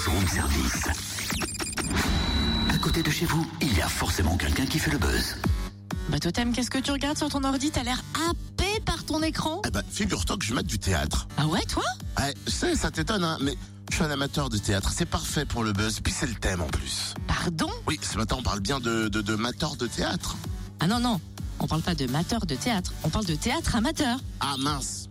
buzz room service. À côté de chez vous, il y a forcément quelqu'un qui fait le buzz. Bah Totem, qu'est-ce que tu regardes sur ton ordi? T'as l'air happé par ton écran Eh ben, figure-toi que je mate du théâtre. Ah ouais, toi? Ouais, je sais, ça t'étonne, hein, mais je suis un amateur de théâtre. C'est parfait pour le buzz, puis c'est le thème en plus. Pardon? Oui, ce matin, on parle bien de, de, de mateur de théâtre. Ah non, non, on parle pas de mateur de théâtre, on parle de théâtre amateur. Ah mince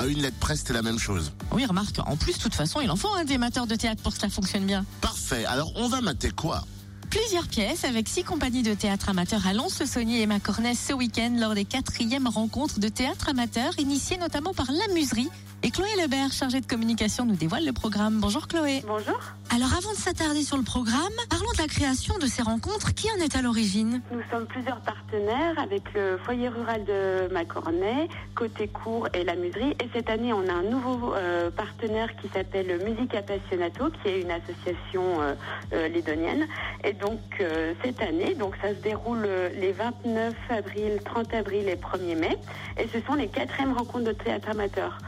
À une lettre près, c'était la même chose. Oui, remarque, en plus, de toute façon, il en faut un des mateurs de théâtre pour que ça fonctionne bien. Parfait, alors on va mater quoi? Plusieurs pièces avec six compagnies de théâtre amateur à Lons-le-Saunier et Macornès ce week-end lors des quatrièmes rencontres de théâtre amateur initiées notamment par la Muserie. Et Chloé Lebert, chargée de communication, nous dévoile le programme. Bonjour Chloé. Bonjour. Alors avant de s'attarder sur le programme, parlons de la création de ces rencontres. Qui en est à l'origine? Nous sommes plusieurs partenaires avec le foyer rural de Macornay, Côté Court et la Muserie. Et cette année, on a un nouveau euh, partenaire qui s'appelle Musique Appassionato, qui est une association euh, euh, lédonienne. Et donc euh, cette année, donc ça se déroule euh, les 29 avril, 30 avril et 1er mai. Et ce sont les quatrièmes rencontres de théâtre amateur.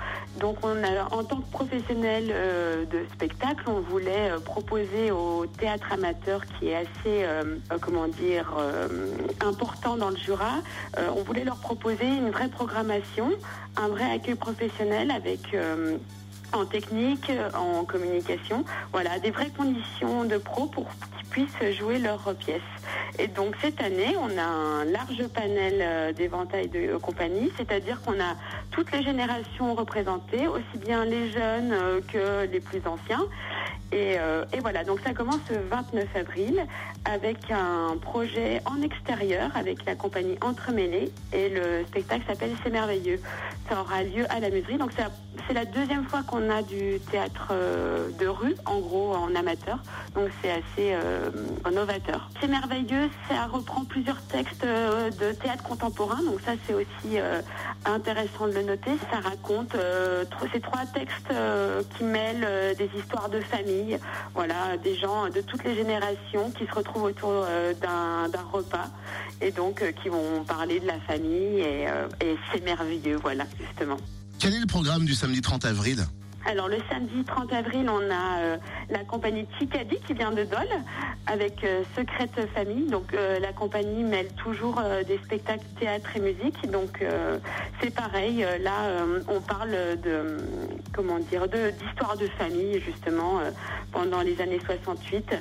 Donc on en tant que professionnel euh, de spectacle, on voulait proposer au théâtre amateur qui est assez, comment dire, important dans le Jura, on voulait leur proposer une vraie programmation, un vrai accueil professionnel avec... en technique, en communication, voilà, des vraies conditions de pro pour qu'ils puissent jouer leurs pièces. Et donc cette année, on a un large panel euh, d'éventail de euh, compagnie, c'est-à-dire qu'on a toutes les générations représentées, aussi bien les jeunes euh, que les plus anciens. Et, euh, et voilà, donc ça commence le 29 avril avec un projet en extérieur avec la compagnie Entremêlés et le spectacle s'appelle C'est merveilleux. Ça aura lieu à la muserie, donc c'est la- deuxième fois qu'on a du théâtre euh, de rue, en gros en amateur, donc c'est assez euh, novateur. C'est merveilleux, ça reprend plusieurs textes euh, de théâtre contemporain, donc ça c'est aussi intéressant de le noter. Ça raconte ces trois textes qui mêlent des histoires de famille, voilà, des gens de toutes les générations qui se retrouvent autour euh, d'un repas et donc euh, qui vont parler de la famille et, euh, et c'est merveilleux, voilà, justement. Quel est le programme du samedi 30 avril? Alors le samedi 30 avril, on a euh, la compagnie Chicadi qui vient de Dole avec euh, Secrète Famille. Donc euh, la compagnie mêle toujours des spectacles théâtre et musique. Donc c'est pareil. là, on parle de comment dire d'histoire de famille justement pendant les années 68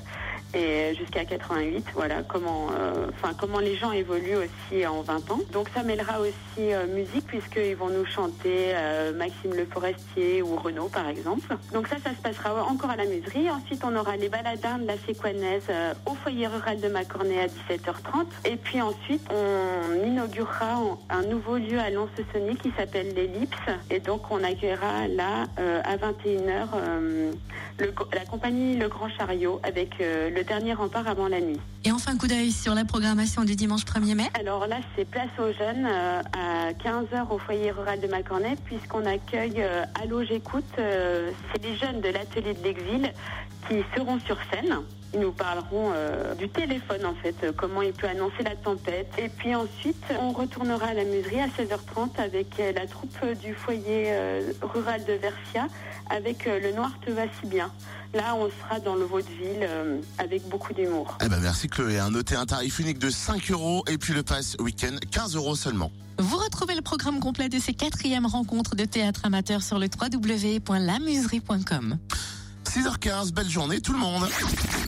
et jusqu'à 88. Voilà comment euh, comment les gens évoluent aussi en 20 ans. Donc ça mêlera aussi euh, musique puisqu'ils vont nous chanter euh, Maxime Le Forestier ou Renaud par exemple. Donc ça, ça se passera encore à la muserie. Ensuite, on aura les baladins de la Séquanaise euh, au foyer rural de Macornay à 17h30. Et puis ensuite, on inaugurera un nouveau lieu à Lons-le-Saunier qui s'appelle l'Ellipse. Et donc, on accueillera là à 21h euh, le- la compagnie Le Grand Chariot avec euh, le dernier rempart avant la nuit. Et enfin, coup d'œil sur la programmation du dimanche 1er mai. Alors là, c'est place aux jeunes euh, à 15h au foyer rural de Macornet, puisqu'on accueille euh, Allô j'écoute. euh, c'est les jeunes de l'atelier de l'exil qui seront sur scène. Ils nous parleront euh, du téléphone en fait, euh, comment il peut annoncer la tempête. Et puis ensuite, on retournera à la muserie à 16h30 avec euh, la troupe du foyer euh, rural de Versia avec euh, Le Noir te va si bien. Là, on sera dans le vaudeville euh, avec beaucoup d'humour. Eh ben merci Chloé, un noté un tarif unique de 5 euros et puis le pass week-end 15 euros seulement. Vous retrouvez le programme complet de ces quatrièmes rencontres de théâtre amateur sur le www.lamuserie.com. 6h15, belle journée tout le monde